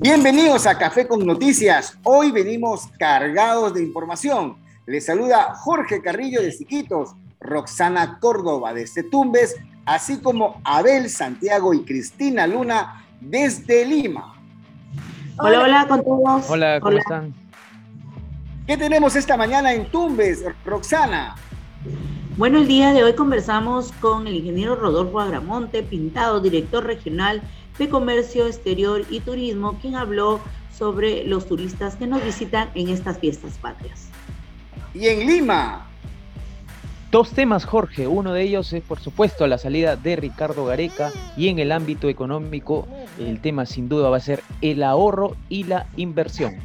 Bienvenidos a Café con Noticias. Hoy venimos cargados de información. Les saluda Jorge Carrillo de Siquitos, Roxana Córdoba de Tumbes, así como Abel Santiago y Cristina Luna desde Lima. Hola, hola con todos. Hola, ¿cómo están? ¿Qué tenemos esta mañana en Tumbes, Roxana? Bueno, el día de hoy conversamos con el ingeniero Rodolfo Agramonte, pintado, director regional de Comercio Exterior y Turismo, quien habló sobre los turistas que nos visitan en estas fiestas patrias. Y en Lima. Dos temas, Jorge. Uno de ellos es, por supuesto, la salida de Ricardo Gareca y en el ámbito económico el tema sin duda va a ser el ahorro y la inversión.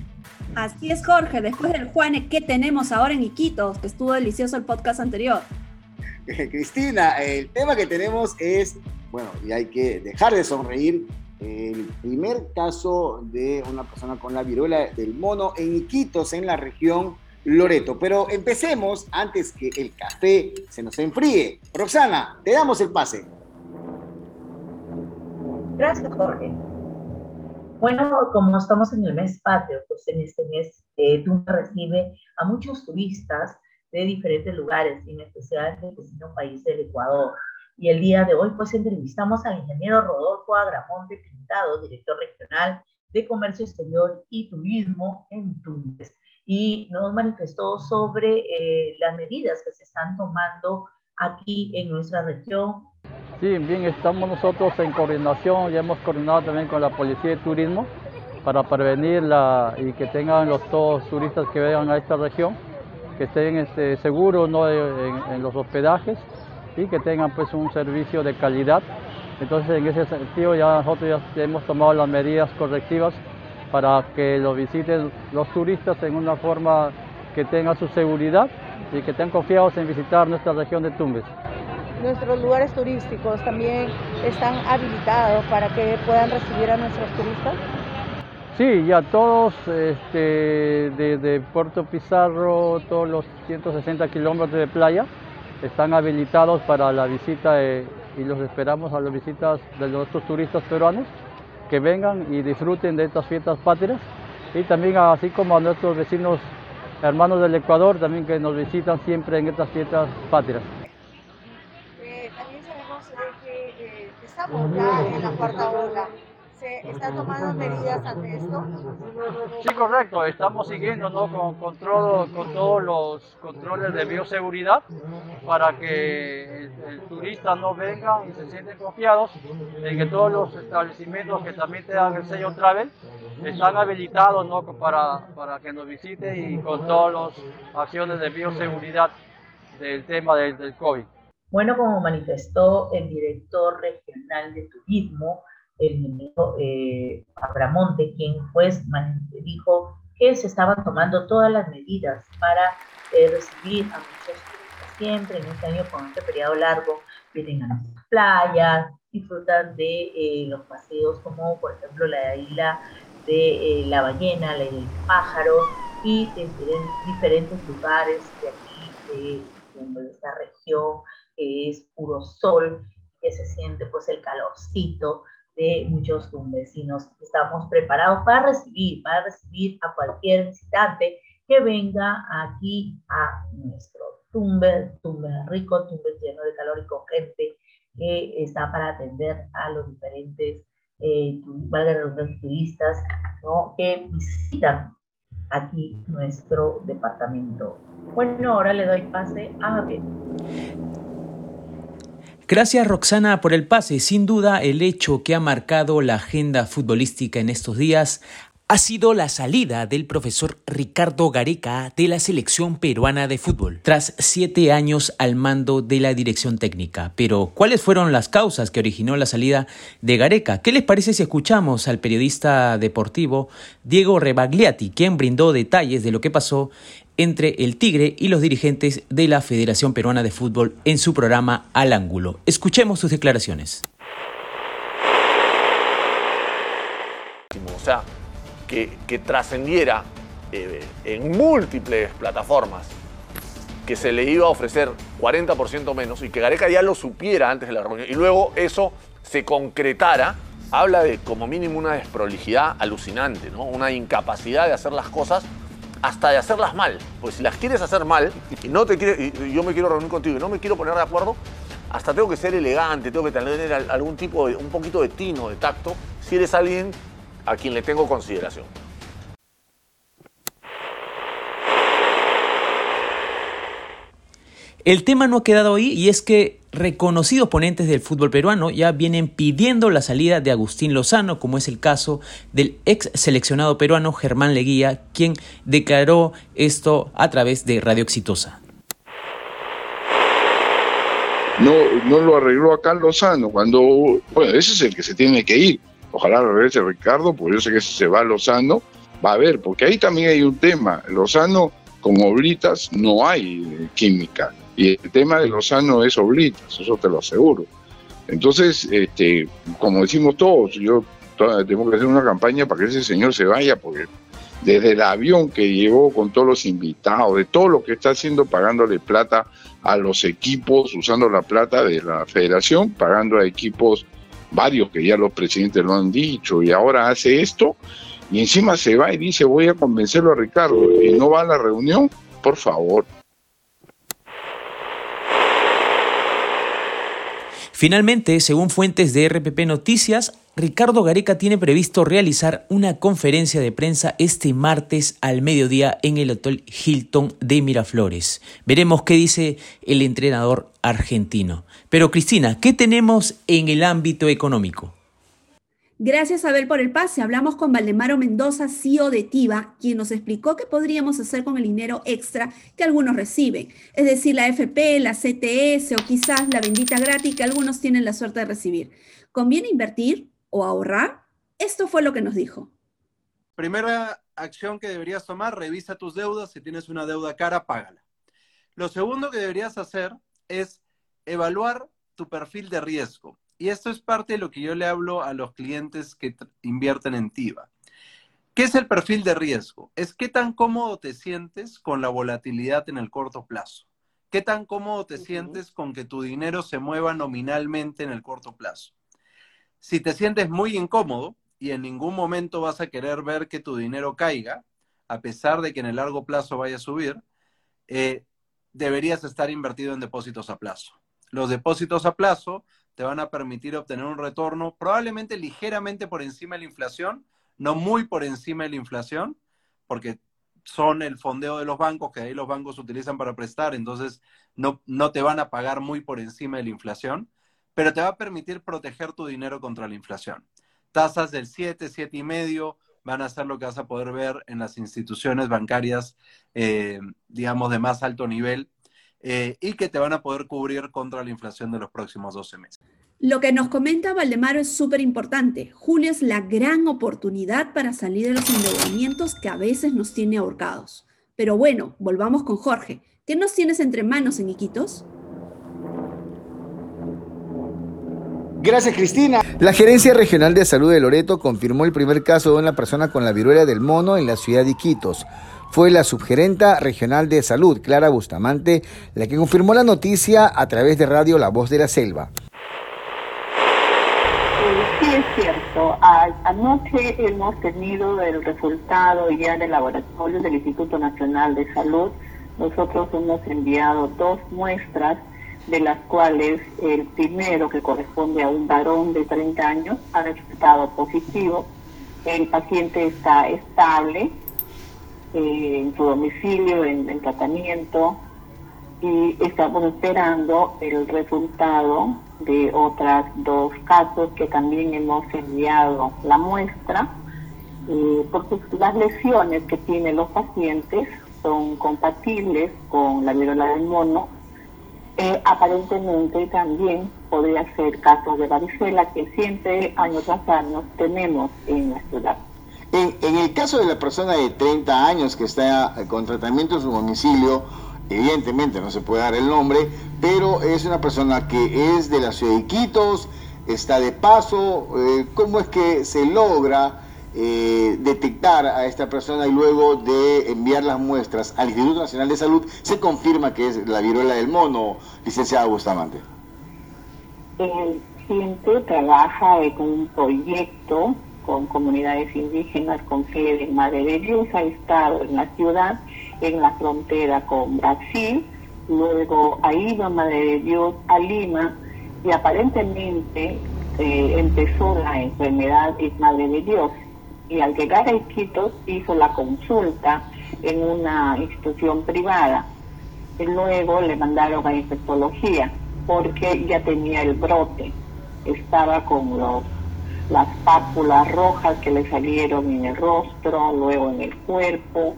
Así es, Jorge. Después del Juane, ¿qué tenemos ahora en Iquitos? Que estuvo delicioso el podcast anterior. Cristina, el tema que tenemos es bueno, y hay que dejar de sonreír. El primer caso de una persona con la viruela del mono en Iquitos, en la región Loreto. Pero empecemos antes que el café se nos enfríe. Roxana, te damos el pase. Gracias, Jorge. Bueno, como estamos en el mes patrio, pues en este mes eh, recibe a muchos turistas de diferentes lugares, en especial del vecino país del Ecuador. Y el día de hoy, pues entrevistamos al ingeniero Rodolfo Agramonte Pintado, director regional de Comercio Exterior y Turismo en Tumbes. Y nos manifestó sobre eh, las medidas que se están tomando aquí en nuestra región. Sí, bien, estamos nosotros en coordinación, ya hemos coordinado también con la Policía de Turismo para prevenir la, y que tengan los todos turistas que vengan a esta región, que estén este, seguros ¿no? en los hospedajes y que tengan pues un servicio de calidad. Entonces en ese sentido ya nosotros ya hemos tomado las medidas correctivas para que lo visiten los turistas en una forma que tenga su seguridad y que estén confiados en visitar nuestra región de Tumbes. Nuestros lugares turísticos también están habilitados para que puedan recibir a nuestros turistas. Sí, ya todos, este, desde Puerto Pizarro, todos los 160 kilómetros de playa, están habilitados para la visita y los esperamos a las visitas de nuestros turistas peruanos que vengan y disfruten de estas fiestas patrias y también así como a nuestros vecinos hermanos del Ecuador también que nos visitan siempre en estas fiestas patrias. Eh, también sabemos que eh, estamos ya en la cuarta ola están tomando medidas ante esto? Sí, correcto. Estamos siguiendo ¿no? con, con, con todos los controles de bioseguridad para que el, turista no venga y se sienten confiados en que todos los establecimientos que también tengan el sello Travel están habilitados ¿no? para, para que nos visite y con todas las acciones de bioseguridad del tema del, del COVID. Bueno, como manifestó el director regional de turismo, el ministro eh, Abramonte, quien pues dijo que se estaban tomando todas las medidas para eh, recibir a muchos turistas siempre en este año con este periodo largo, vienen a las playas, disfrutan de eh, los paseos como por ejemplo la isla de la ballena, la isla del pájaro y de, diferentes lugares de aquí, de, de esta región, que es puro sol, que se siente pues el calorcito de muchos vecinos. Estamos preparados para recibir, para recibir a cualquier visitante que venga aquí a nuestro tumbe, tumbe rico, tumbe lleno de calor y con gente que está para atender a los diferentes eh, turistas ¿no? que visitan aquí nuestro departamento. Bueno, ahora le doy pase a Javier. Gracias Roxana por el pase. Sin duda el hecho que ha marcado la agenda futbolística en estos días ha sido la salida del profesor Ricardo Gareca de la selección peruana de fútbol, tras siete años al mando de la dirección técnica. Pero, ¿cuáles fueron las causas que originó la salida de Gareca? ¿Qué les parece si escuchamos al periodista deportivo Diego Rebagliati, quien brindó detalles de lo que pasó entre el Tigre y los dirigentes de la Federación Peruana de Fútbol en su programa Al Ángulo. Escuchemos sus declaraciones. O sea, que, trascendiera eh, en múltiples plataformas que se le iba a ofrecer 40% menos y que Gareca ya lo supiera antes de la reunión y luego eso se concretara habla de como mínimo una desprolijidad alucinante, ¿no? Una incapacidad de hacer las cosas hasta de hacerlas mal. Pues si las quieres hacer mal y no te quiere, y yo me quiero reunir contigo y no me quiero poner de acuerdo, hasta tengo que ser elegante, tengo que tener algún tipo de, un poquito de tino, de tacto, si eres alguien a quien le tengo consideración. El tema no ha quedado ahí y es que reconocidos ponentes del fútbol peruano ya vienen pidiendo la salida de Agustín Lozano, como es el caso del ex seleccionado peruano Germán Leguía, quien declaró esto a través de Radio Exitosa. No, no lo arregló acá Lozano, cuando, bueno, ese es el que se tiene que ir. Ojalá regrese Ricardo, porque yo sé que si se va Lozano, va a haber, porque ahí también hay un tema. Lozano con oblitas no hay química y el tema de Lozano es oblitas, eso te lo aseguro. Entonces, este, como decimos todos, yo tengo que hacer una campaña para que ese señor se vaya, porque desde el avión que llevó con todos los invitados, de todo lo que está haciendo, pagándole plata a los equipos, usando la plata de la federación, pagando a equipos varios que ya los presidentes lo han dicho, y ahora hace esto, y encima se va y dice voy a convencerlo a Ricardo, y no va a la reunión, por favor. Finalmente, según fuentes de RPP Noticias, Ricardo Gareca tiene previsto realizar una conferencia de prensa este martes al mediodía en el Hotel Hilton de Miraflores. Veremos qué dice el entrenador argentino. Pero Cristina, ¿qué tenemos en el ámbito económico? Gracias, Abel, por el pase. Hablamos con Valdemaro Mendoza, CEO de TIVA, quien nos explicó qué podríamos hacer con el dinero extra que algunos reciben. Es decir, la FP, la CTS o quizás la bendita gratis que algunos tienen la suerte de recibir. ¿Conviene invertir o ahorrar? Esto fue lo que nos dijo. Primera acción que deberías tomar, revisa tus deudas. Si tienes una deuda cara, págala. Lo segundo que deberías hacer es evaluar tu perfil de riesgo. Y esto es parte de lo que yo le hablo a los clientes que invierten en TIVA. ¿Qué es el perfil de riesgo? Es qué tan cómodo te sientes con la volatilidad en el corto plazo. ¿Qué tan cómodo te sientes con que tu dinero se mueva nominalmente en el corto plazo? Si te sientes muy incómodo y en ningún momento vas a querer ver que tu dinero caiga, a pesar de que en el largo plazo vaya a subir, eh, deberías estar invertido en depósitos a plazo. Los depósitos a plazo te van a permitir obtener un retorno probablemente ligeramente por encima de la inflación, no muy por encima de la inflación, porque son el fondeo de los bancos, que ahí los bancos utilizan para prestar, entonces no, no te van a pagar muy por encima de la inflación, pero te va a permitir proteger tu dinero contra la inflación. Tasas del 7, 7 y medio van a ser lo que vas a poder ver en las instituciones bancarias, eh, digamos, de más alto nivel, eh, y que te van a poder cubrir contra la inflación de los próximos 12 meses. Lo que nos comenta Valdemaro es súper importante. Julio es la gran oportunidad para salir de los endeudamientos que a veces nos tiene ahorcados. Pero bueno, volvamos con Jorge. ¿Qué nos tienes entre manos en Iquitos? Gracias, Cristina. La Gerencia Regional de Salud de Loreto confirmó el primer caso de una persona con la viruela del mono en la ciudad de Iquitos fue la subgerenta regional de salud, Clara Bustamante, la que confirmó la noticia a través de radio La Voz de la Selva. Sí, es cierto. Anoche hemos tenido el resultado ya del laboratorio del Instituto Nacional de Salud. Nosotros hemos enviado dos muestras, de las cuales el primero, que corresponde a un varón de 30 años, ha resultado positivo. El paciente está estable, eh, en su domicilio, en, tratamiento, y estamos esperando el resultado de otras dos casos que también hemos enviado la muestra, eh, porque las lesiones que tienen los pacientes son compatibles con la viruela del mono. Eh, aparentemente también podría ser casos de varicela que siempre año tras año tenemos en la ciudad. En, el caso de la persona de 30 años que está con tratamiento en su domicilio, evidentemente no se puede dar el nombre, pero es una persona que es de la ciudad de Iquitos, está de paso, eh, ¿cómo es que se logra eh, detectar a esta persona y luego de enviar las muestras al Instituto Nacional de Salud se confirma que es la viruela del mono, licenciada Bustamante? Eh, paciente trabaja con un proyecto con comunidades indígenas, con sede en Madre de Dios, ha estado en la ciudad, en la frontera con Brasil, luego ha ido a Madre de Dios, a Lima, y aparentemente eh, empezó la enfermedad en Madre de Dios. Y al llegar a Iquitos hizo la consulta en una institución privada. Luego le mandaron a infectología porque ya tenía el brote. Estaba con los, las pápulas rojas que le salieron en el rostro, luego en el cuerpo,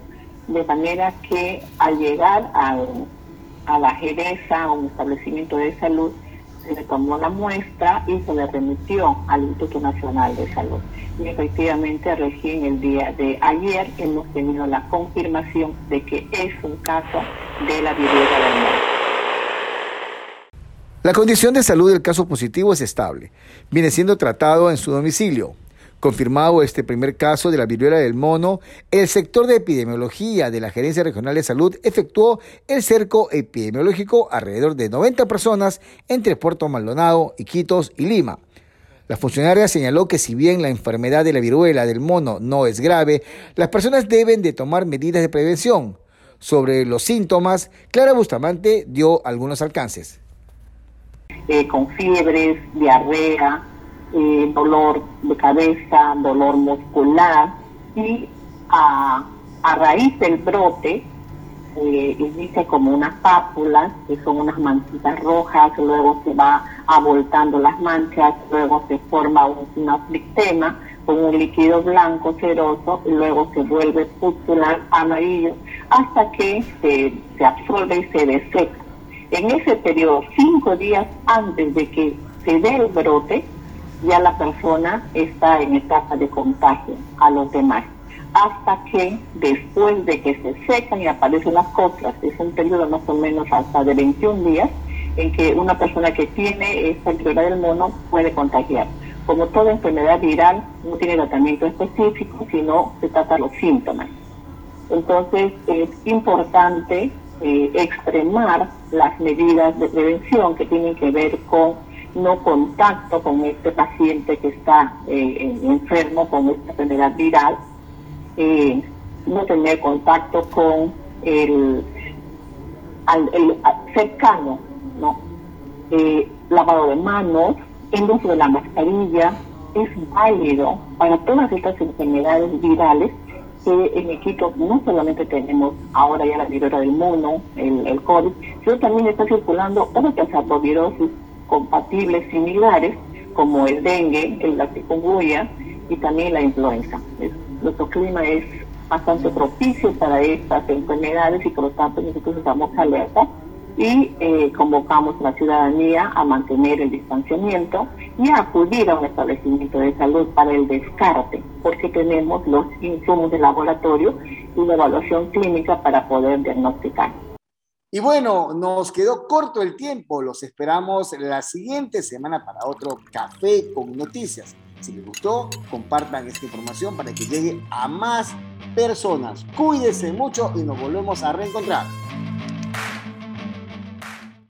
de manera que al llegar a la Jereza, a un establecimiento de salud, se le tomó la muestra y se le remitió al Instituto Nacional de Salud. Y efectivamente recién el día de ayer hemos tenido la confirmación de que es un caso de la viruela del. La condición de salud del caso positivo es estable. Viene siendo tratado en su domicilio. Confirmado este primer caso de la viruela del mono, el sector de epidemiología de la Gerencia Regional de Salud efectuó el cerco epidemiológico alrededor de 90 personas entre Puerto Maldonado, Iquitos y Lima. La funcionaria señaló que si bien la enfermedad de la viruela del mono no es grave, las personas deben de tomar medidas de prevención. Sobre los síntomas, Clara Bustamante dio algunos alcances. Eh, con fiebres, diarrea, eh, dolor de cabeza, dolor muscular y a, raíz del brote eh, como unas pápulas, que son unas manchitas rojas, luego se va abultando las manchas, luego se forma un, un con un líquido blanco ceroso y luego se vuelve pustular amarillo hasta que se, se absorbe y se deseca. En ese periodo, cinco días antes de que se dé el brote, ya la persona está en etapa de contagio a los demás. Hasta que después de que se secan y aparecen las costras, es un periodo más o menos hasta de 21 días, en que una persona que tiene esta enfermedad del mono puede contagiar. Como toda enfermedad viral, no tiene tratamiento específico, sino se trata los síntomas. Entonces es importante eh, extremar las medidas de prevención que tienen que ver con no contacto con este paciente que está eh, enfermo con esta enfermedad viral, eh, no tener contacto con el, el cercano, ¿no? Eh, lavado de manos, el uso de la mascarilla es válido para todas estas enfermedades virales que en Equito no solamente tenemos ahora ya la viruela del mono, el, el COVID, sino también está circulando otras arbovirosis compatibles similares como el dengue, el la y también la influenza. nuestro clima es bastante propicio para estas enfermedades y por lo tanto nosotros estamos alerta y eh, convocamos a la ciudadanía a mantener el distanciamiento y acudir a un establecimiento de salud para el descarte, porque tenemos los insumos de laboratorio y la evaluación clínica para poder diagnosticar. Y bueno, nos quedó corto el tiempo. Los esperamos la siguiente semana para otro café con noticias. Si les gustó, compartan esta información para que llegue a más personas. Cuídense mucho y nos volvemos a reencontrar.